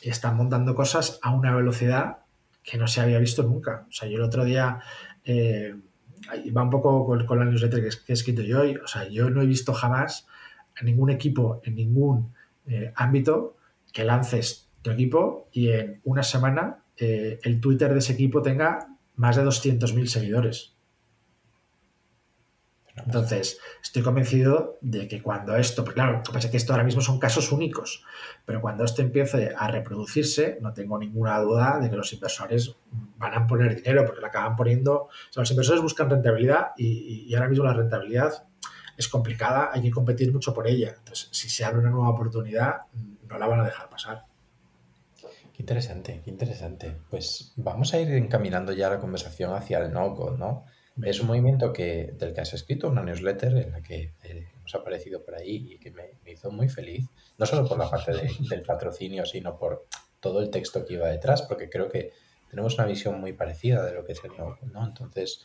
Y están montando cosas a una velocidad que no se había visto nunca. O sea, yo el otro día... Eh, va un poco con, la newsletter que, he escrito yo hoy. O sea, yo no he visto jamás a ningún equipo en ningún eh, ámbito que lances tu equipo y en una semana eh, el Twitter de ese equipo tenga más de 200.000 seguidores. Entonces, estoy convencido de que cuando esto, pues claro, pasa que esto ahora mismo son casos únicos, pero cuando esto empiece a reproducirse, no tengo ninguna duda de que los inversores van a poner dinero, porque lo acaban poniendo, o sea, los inversores buscan rentabilidad y, ahora mismo la rentabilidad es complicada, hay que competir mucho por ella. Entonces, si se abre una nueva oportunidad, no la van a dejar pasar. Qué interesante, qué interesante. Pues vamos a ir encaminando ya la conversación hacia el no-code, ¿no? Es un movimiento que, del que has escrito una newsletter en la que eh, aparecido por ahí y que me, hizo muy feliz, no solo por la parte del patrocinio, sino por todo el texto que iba detrás, porque creo que tenemos una visión muy parecida de lo que es el no ¿no? Entonces,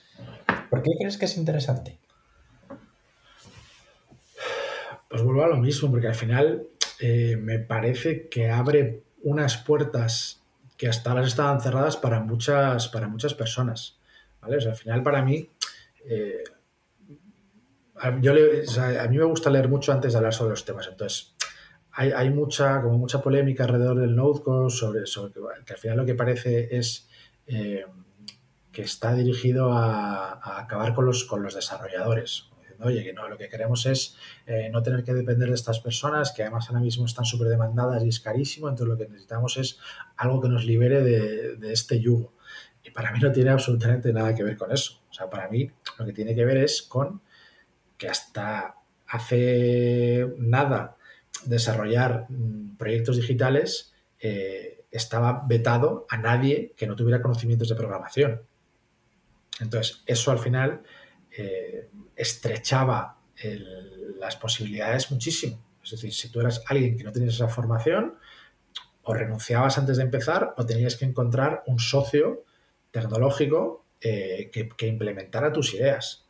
¿por qué crees que es interesante? Pues vuelvo a lo mismo, porque al final eh, me parece que abre unas puertas que hasta ahora estaban cerradas para muchas, para muchas personas al final, para mí, eh, yo a mí me gusta leer mucho antes de hablar sobre los temas. Entonces, hay, mucha, como mucha polémica alrededor del Node sobre, que, al final lo que parece es eh, que está dirigido a, acabar con los, con los desarrolladores. Oye, que no, lo que queremos es eh, no tener que depender de estas personas, que además ahora mismo están súper demandadas y es carísimo, entonces lo que necesitamos es algo que nos libere de este yugo. Para mí no tiene absolutamente nada que ver con eso. O sea, para mí lo que tiene que ver es con que hasta hace nada desarrollar mm, proyectos digitales eh, estaba vetado a nadie que no tuviera conocimientos de programación. Entonces, eso al final eh, estrechaba las posibilidades muchísimo. Es decir, si tú eras alguien que no tenías esa formación, o renunciabas antes de empezar o tenías que encontrar un socio tecnológico eh, que, que, implementara tus ideas.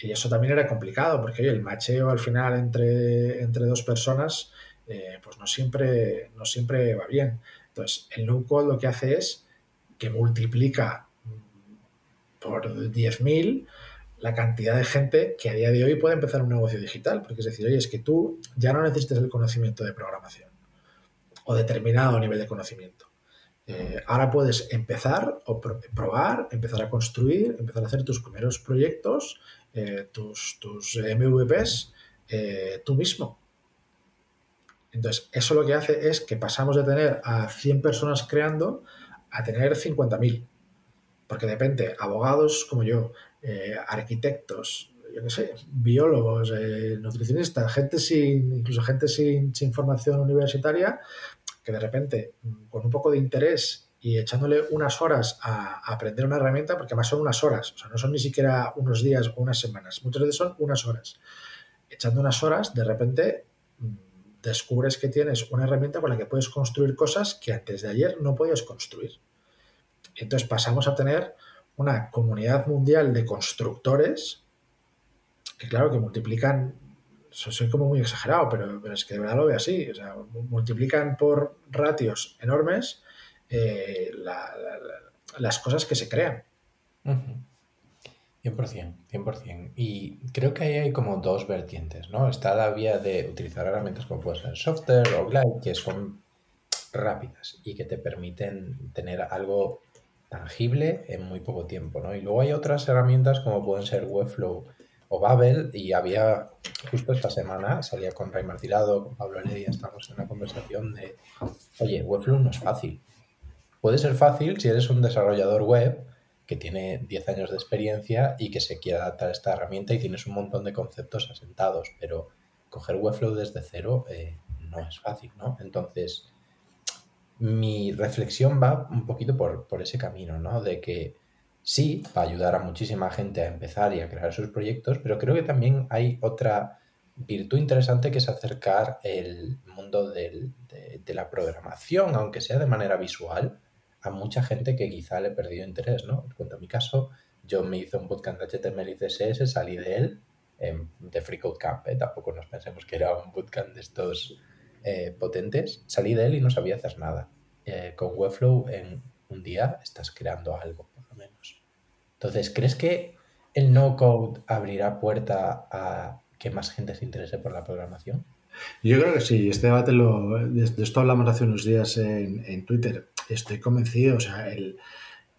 Y eso también era complicado, porque el macheo al final entre, entre dos personas, eh, pues no siempre, no siempre va bien. Entonces, el no-code lo que hace es que multiplica por 10.000 la cantidad de gente que a día de hoy puede empezar un negocio digital. Porque es decir, oye, es que tú ya no necesitas el conocimiento de programación o determinado nivel de conocimiento. Eh, ahora puedes empezar o probar, empezar a construir, empezar a hacer tus primeros proyectos, eh, tus, tus, MVPs eh, tú mismo. Entonces, eso lo que hace es que pasamos de tener a 100 personas creando a tener 50.000. Porque depende, abogados como yo, arquitectos, yo qué sé, biólogos, nutricionistas, gente sin, incluso gente sin, sin formación universitaria, que de repente, con un poco de interés y echándole unas horas a, aprender una herramienta, porque además son unas horas, o sea, no son ni siquiera unos días o unas semanas, muchas veces son unas horas. Echando unas horas, de repente mm, descubres que tienes una herramienta con la que puedes construir cosas que antes de ayer no podías construir. Entonces pasamos a tener una comunidad mundial de constructores que claro que multiplican soy como muy exagerado, pero, pero, es que de verdad lo veo así. O sea, multiplican por ratios enormes eh, la, la, las cosas que se crean. Uh -huh. 100%, 100%. Y creo que ahí hay como dos vertientes, ¿no? Está la vía de utilizar herramientas como puede ser software o Glide, que son rápidas y que te permiten tener algo tangible en muy poco tiempo, ¿no? Y luego hay otras herramientas como pueden ser Webflow o Babel y había justo esta semana salía con Ray Martilado, con Pablo Heredia, estamos en una conversación de, oye, Webflow no es fácil. Puede ser fácil si eres un desarrollador web que tiene 10 años de experiencia y que se quiere adaptar a esta herramienta y tienes un montón de conceptos asentados, pero coger Webflow desde cero eh, no es fácil, ¿no? Entonces, mi reflexión va un poquito por, por ese camino, ¿no? De que sí, va a ayudar a muchísima gente a empezar y a crear sus proyectos, pero creo que también hay otra virtud interesante que es acercar el mundo del, de, la programación, aunque sea de manera visual, a mucha gente que quizá le perdió interés, ¿no? Cuanto a mi caso, yo me hice un bootcamp de HTML y CSS, salí de él, eh, de Free Camp, ¿eh? tampoco nos pensemos que era un bootcamp de estos eh, potentes, salí de él y no sabía hacer nada. Eh, con Webflow en un día estás creando algo menos. Entonces, ¿crees que el no-code abrirá puerta a que más gente se interese por la programación? Yo creo que sí, este debate lo, de, esto hablamos hace unos días en, en Twitter. Estoy convencido, o sea, el,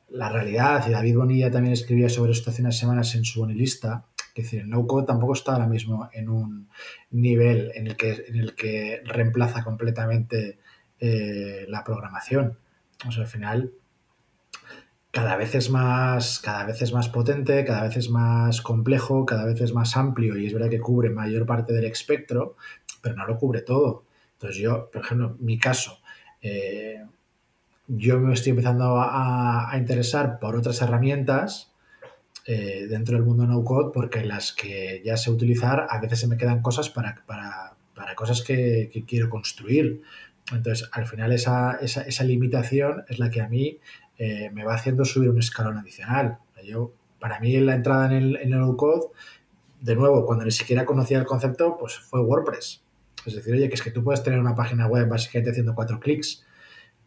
la realidad, y David Bonilla también escribía sobre esto hace unas semanas en su bonilista, que decir, el no-code tampoco está ahora mismo en un nivel en el que, en el que reemplaza completamente eh, la programación. O sea, al final, cada vez es más, cada vez es más potente, cada vez es más complejo, cada vez es más amplio y es verdad que cubre mayor parte del espectro, pero no lo cubre todo. Entonces yo, por ejemplo, mi caso, eh, yo me estoy empezando a, a, interesar por otras herramientas eh, dentro del mundo no code porque las que ya sé utilizar a veces se me quedan cosas para, para, para cosas que, que, quiero construir. Entonces, al final esa, esa, esa limitación es la que a mí eh, me va haciendo subir un escalón adicional. Yo, para mí, la entrada en el, en el code, de nuevo, cuando ni siquiera conocía el concepto, pues fue WordPress. Es decir, oye, que es que tú puedes tener una página web básicamente haciendo cuatro clics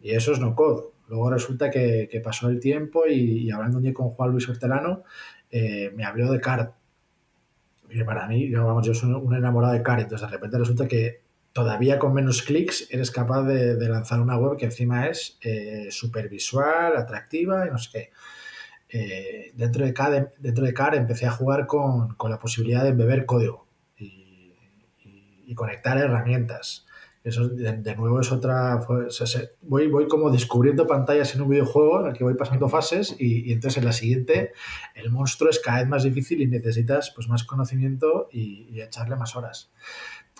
y eso es no code. Luego resulta que, pasó el tiempo y, y, hablando un día con Juan Luis Hortelano, eh, me habló de CARD. para mí, yo, yo soy un enamorado de CAR, entonces de repente resulta que todavía con menos clics eres capaz de, lanzar una web que encima es eh, súper visual, atractiva y no sé qué. Eh, dentro, de CAR, dentro de CAR empecé a jugar con, la posibilidad de beber código y conectar herramientas. Eso de, nuevo es otra. voy, voy como descubriendo pantallas en un videojuego en el que voy pasando fases y, entonces en la siguiente el monstruo es cada vez más difícil y necesitas pues más conocimiento y, echarle más horas.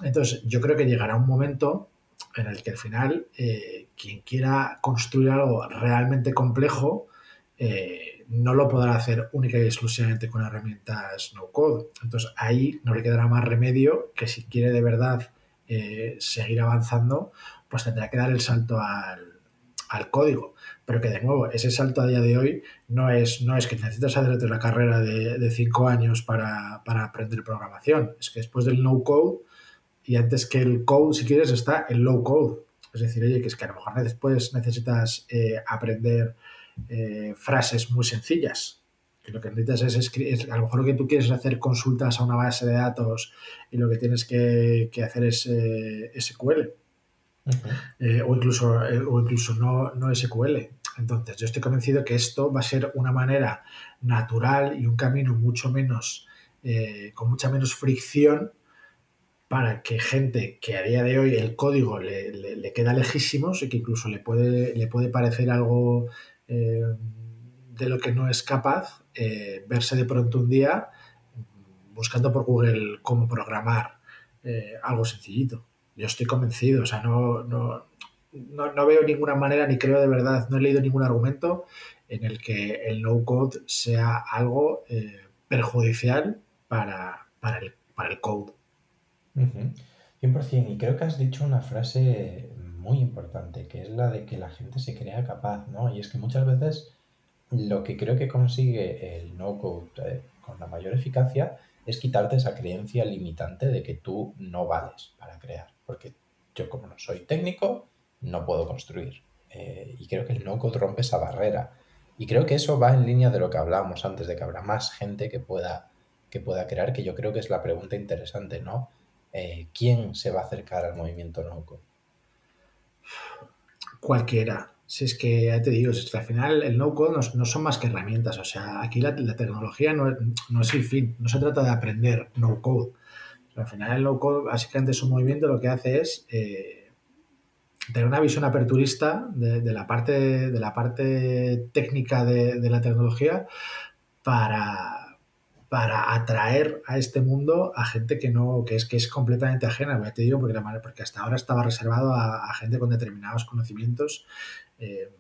Entonces yo creo que llegará un momento en el que al final eh, quien quiera construir algo realmente complejo eh, no lo podrá hacer única y exclusivamente con herramientas no code. Entonces ahí no le quedará más remedio que si quiere de verdad eh, seguir avanzando, pues tendrá que dar el salto al, código. Pero que de nuevo, ese salto a día de hoy no es, no es que necesitas hacer la carrera de, cinco años para, aprender programación. Es que después del no code y antes que el code, si quieres, está el low code. Es decir, oye, que es que a lo mejor después necesitas eh, aprender eh, frases muy sencillas lo que necesitas es, escribir, a lo mejor lo que tú quieres es hacer consultas a una base de datos y lo que tienes que, hacer es eh, SQL. O incluso, o incluso no, no SQL. Entonces, yo estoy convencido que esto va a ser una manera natural y un camino mucho menos, con mucha menos fricción para que gente que a día de hoy el código le, queda lejísimos y que incluso le puede, le puede parecer algo de lo que no es capaz, eh, verse de pronto un día buscando por Google cómo programar eh, algo sencillito. Yo estoy convencido, o sea, no, no, no, veo ninguna manera, ni creo de verdad, no he leído ningún argumento en el que el no-code sea algo eh, perjudicial para, para, para el code. 100%, y creo que has dicho una frase muy importante, que es la de que la gente se crea capaz, ¿no? Y es que muchas veces lo que creo que consigue el no-code eh, con la mayor eficacia es quitarte esa creencia limitante de que tú no vales para crear. Porque yo como no soy técnico, no puedo construir. Eh, y creo que el no-code rompe esa barrera. Y creo que eso va en línea de lo que hablábamos antes, de que habrá más gente que pueda, que pueda crear, que yo creo que es la pregunta interesante, ¿no? Eh, ¿Quién se va a acercar al movimiento no-code? Cualquiera. Si es que ya te digo, es que al final el no-code no, son más que herramientas. O sea, aquí la, tecnología no, es el fin. No se trata de aprender no-code. al final el no-code básicamente es un movimiento lo que hace es eh, tener una visión aperturista de, la, parte, de la parte técnica de la tecnología para, para atraer a este mundo a gente que no, que es, que es completamente ajena, te digo, porque, porque hasta ahora estaba reservado a, gente con determinados conocimientos eh,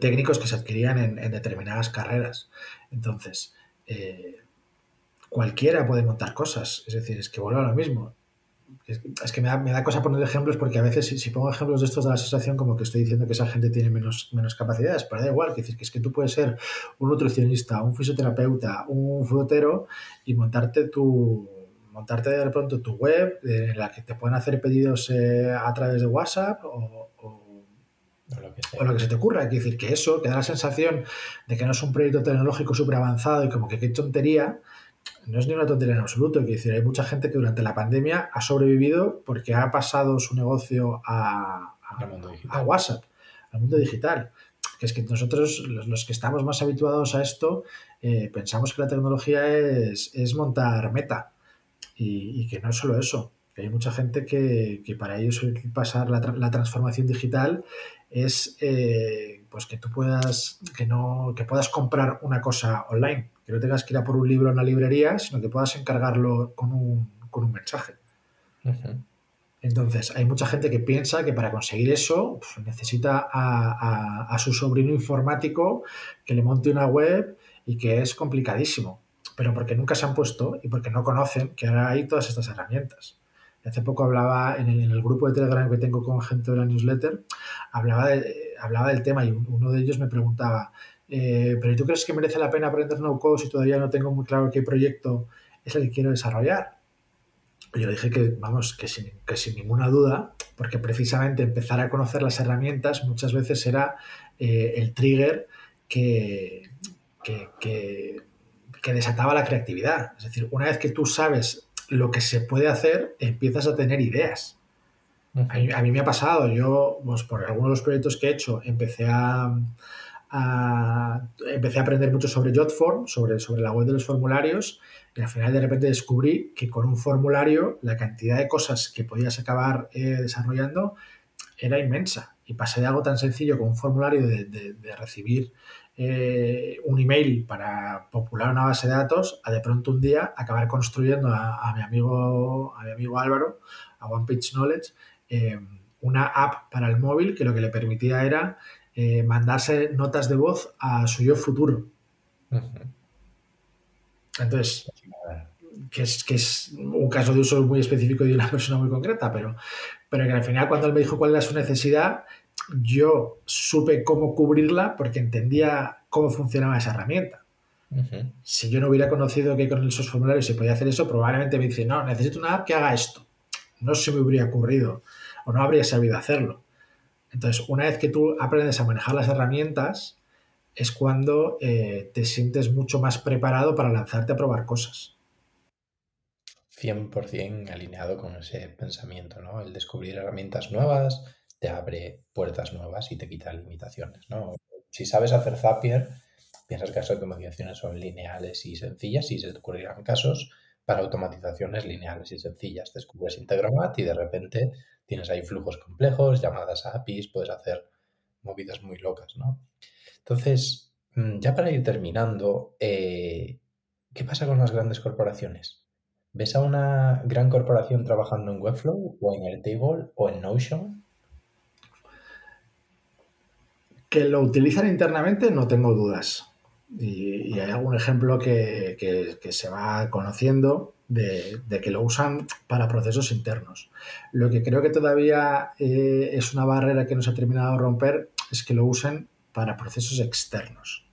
técnicos que se adquirían en, determinadas carreras. Entonces, eh, cualquiera puede montar cosas, es decir, es que vuelve a lo mismo. Es, que me da, cosa poner ejemplos porque a veces si, pongo ejemplos de estos de la sensación como que estoy diciendo que esa gente tiene menos, menos capacidades, pero da igual, que, decir, que es que tú puedes ser un nutricionista, un fisioterapeuta, un frutero y montarte tu montarte de pronto tu web en la que te pueden hacer pedidos eh, a través de WhatsApp o, lo que se te ocurra. Es decir, que eso te da la sensación de que no es un proyecto tecnológico súper avanzado y como que qué tontería, no es ni una tontería en absoluto. decir, hay mucha gente que durante la pandemia ha sobrevivido porque ha pasado su negocio a, WhatsApp, al mundo digital. Que es que nosotros, los, que estamos más habituados a esto, eh, pensamos que la tecnología es, montar meta. Y, que no es solo eso. Que hay mucha gente que, para ellos pasar la, la transformación digital es eh, pues que tú puedas, que no, que puedas comprar una cosa online que no tengas que ir a por un libro en la librería, sino que puedas encargarlo con un, con un mensaje. Entonces, hay mucha gente que piensa que para conseguir eso pues, necesita a, su sobrino informático que le monte una web y que es complicadísimo, pero porque nunca se han puesto y porque no conocen que ahora hay todas estas herramientas. Hace poco hablaba en el, grupo de Telegram que tengo con gente de la newsletter, hablaba, hablaba del tema y uno de ellos me preguntaba, eh, pero ¿tú crees que merece la pena aprender no code si todavía no tengo muy claro qué proyecto es el que quiero desarrollar? Yo le dije que, vamos, que sin, que sin ninguna duda, porque precisamente empezar a conocer las herramientas muchas veces será eh, el trigger que, que, que desataba la creatividad. Es decir, una vez que tú sabes lo que se puede hacer, empiezas a tener ideas. A mí, me ha pasado, yo, pues por algunos de los proyectos que he hecho, empecé a, empecé a aprender mucho sobre Jotform, sobre, sobre la web de los formularios, y al final de repente descubrí que con un formulario la cantidad de cosas que podías acabar eh, desarrollando era inmensa. Y pasé de algo tan sencillo como un formulario de, recibir eh, un email para popular una base de datos a de pronto un día acabar construyendo a, mi, amigo, a mi amigo Álvaro, a One Page Knowledge, eh, una app para el móvil que lo que le permitía era eh, mandarse notas de voz a su yo futuro. Entonces, que es, que es un caso de uso muy específico de una persona muy concreta, pero, pero que al final cuando él me dijo cuál era su necesidad, yo supe cómo cubrirla porque entendía cómo funcionaba esa herramienta. Si yo no hubiera conocido que con esos formularios se podía hacer eso, probablemente me dice, no, necesito una app que haga esto. No se me hubiera ocurrido o no habría sabido hacerlo. Entonces, una vez que tú aprendes a manejar las herramientas, es cuando eh, te sientes mucho más preparado para lanzarte a probar cosas. 100% alineado con ese pensamiento, ¿no? El descubrir herramientas nuevas te abre puertas nuevas y te quita limitaciones, ¿no? Si sabes hacer Zapier, piensas que las automatizaciones son lineales y sencillas y se te ocurrirán casos para automatizaciones lineales y sencillas. Descubres Integromat y de repente tienes ahí flujos complejos, llamadas a APIs, puedes hacer movidas muy locas, ¿no? Entonces, mm, ya para ir terminando, eh, ¿qué pasa con las grandes corporaciones? ¿Ves a una gran corporación trabajando en Webflow o en Airtable o en Notion? Que lo utilizan internamente no tengo dudas. Y, hay algún ejemplo que, se va conociendo de, que lo usan para procesos internos. Lo que creo que todavía eh, es una barrera que no se ha terminado de romper es que lo usen para procesos externos.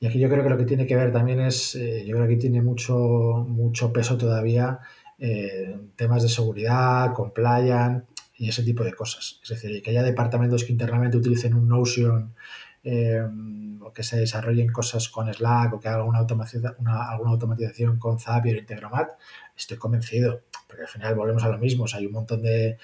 Y aquí yo creo que lo que tiene que ver también es, eh, yo creo que tiene mucho, mucho peso todavía eh, temas de seguridad, compliance y ese tipo de cosas. Es decir, que haya departamentos que internamente utilicen un Notion Em, o que se desarrollen cosas con Slack o que haga alguna automatización, con Zapier o Integromat, estoy convencido, porque al final volvemos a lo mismo. hay un montón de,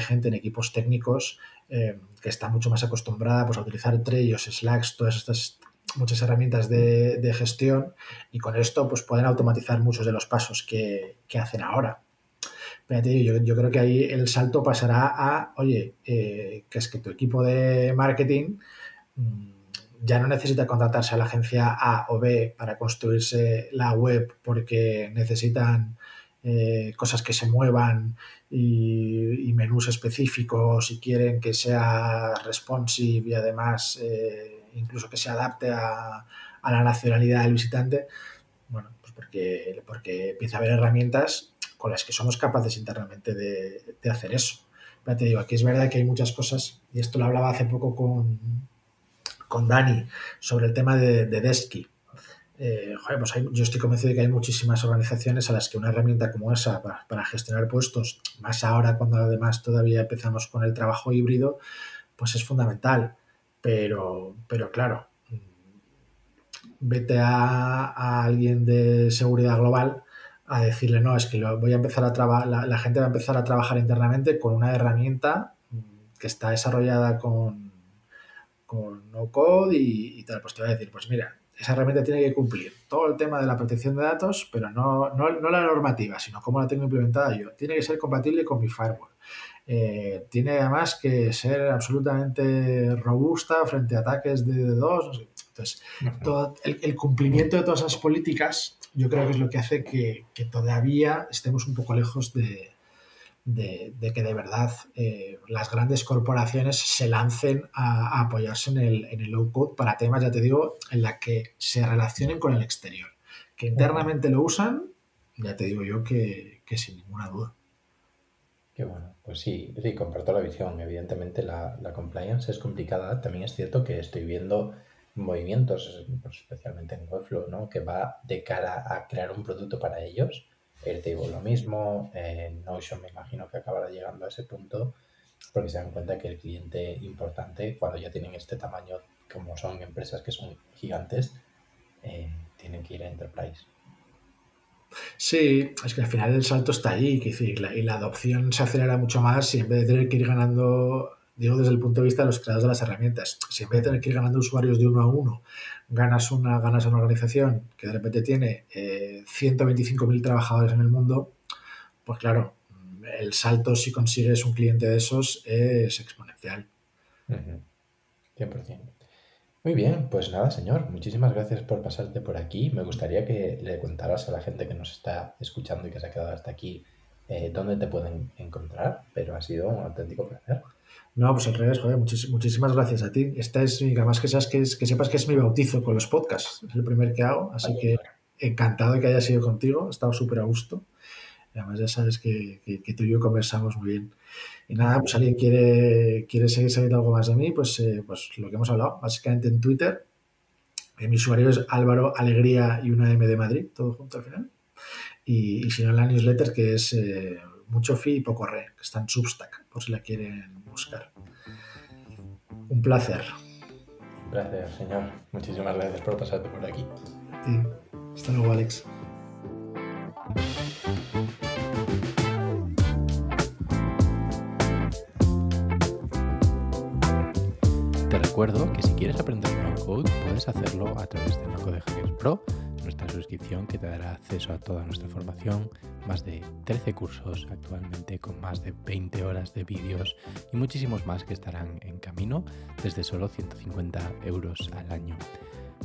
gente en equipos técnicos em, que está mucho más acostumbrada pues, a utilizar Trellos, Slacks, todas estas muchas herramientas de, gestión y con esto pues pueden automatizar muchos de los pasos que, hacen ahora. yo, yo, creo que ahí el salto pasará a, oye, eh, que es que tu equipo de marketing ya no necesita contratarse a la agencia A o B para construirse la web porque necesitan eh, cosas que se muevan y, menús específicos y quieren que sea responsive y además eh, incluso que se adapte a, la nacionalidad del visitante. Bueno, pues porque, porque empieza a haber herramientas con las que somos capaces internamente de, hacer eso. Ya te digo, aquí es verdad que hay muchas cosas, y esto lo hablaba hace poco con, con Dani sobre el tema de, de Desky. Eh, pues yo estoy convencido de que hay muchísimas organizaciones a las que una herramienta como esa para, gestionar puestos, más ahora cuando además todavía empezamos con el trabajo híbrido, pues es fundamental. Pero, pero claro, vete a, alguien de seguridad global a decirle, no, es que lo voy a empezar a trabajar, la gente va a empezar a trabajar internamente con una herramienta que está desarrollada con, con no code y, tal, pues te voy a decir, pues mira, esa herramienta tiene que cumplir todo el tema de la protección de datos, pero no, no, la normativa, sino cómo la tengo implementada yo. Tiene que ser compatible con mi firewall. Eh, tiene además que ser absolutamente robusta frente a ataques de DDoS. No sé. Entonces, todo el, cumplimiento de todas esas políticas yo creo que es lo que hace que todavía estemos un poco lejos de, de, que de verdad eh, las grandes corporaciones se lancen a, apoyarse en el, en el, low code para temas, ya te digo, en la que se relacionen con el exterior. Que internamente lo usan, ya te digo yo que, sin ninguna duda. Qué bueno, pues sí, sí, comparto la visión. Evidentemente la, la compliance es complicada. También es cierto que estoy viendo movimientos, pues, especialmente en Webflow, ¿no? que va de cara a crear un producto para ellos Airtable lo mismo, Notion me imagino que acabará llegando a ese punto porque se dan cuenta que el cliente importante, cuando ya tienen este tamaño, como son empresas que son gigantes, eh, tienen que ir a Enterprise. Sí, es que al final el salto está ahí, y la adopción se acelera mucho más si en vez de tener que ir ganando, digo desde el punto de vista de los creadores de las herramientas, si en vez de tener que ir ganando usuarios de uno a uno, ganas una, ganas una organización que de repente tiene eh, 125.000 trabajadores en el mundo, pues claro, el salto si consigues un cliente de esos es exponencial. 100%. Muy bien, pues nada, señor, muchísimas gracias por pasarte por aquí. Me gustaría que le contaras a la gente que nos está escuchando y que se ha quedado hasta aquí eh, dónde te pueden encontrar, pero ha sido un auténtico placer. No, pues al revés, joder, muchísimas gracias a ti. Esta es, además que, sepas que, que sepas que es mi bautizo con los podcasts, es el primer que hago, así que encantado de que haya sido contigo, he estado súper a gusto. Además ya sabes que, que, tú y yo conversamos muy bien. Y nada, pues alguien quiere, quiere seguir sabiendo algo más de mí, pues, eh, pues lo que hemos hablado, básicamente en Twitter. Eh, mi usuario es Álvaro Alegría y una M de Madrid, todo junto al final. Y, si no, la newsletter que es eh, mucho fi y poco re, que está en Substack, por si la quieren buscar. Un placer. Un placer, señor. Muchísimas gracias por pasarte por aquí. Sí. Hasta luego, Alex. Te recuerdo que si quieres aprender no code puedes hacerlo a través de No Code Hackers Pro, nuestra suscripción que te dará acceso a toda nuestra formación, más de 13 cursos actualmente con más de 20 horas de vídeos y muchísimos más que estarán en camino desde solo 150 euros al año.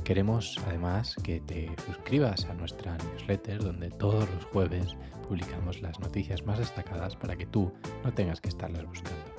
Queremos además que te suscribas a nuestra newsletter donde todos los jueves publicamos las noticias más destacadas para que tú no tengas que estarlas buscando.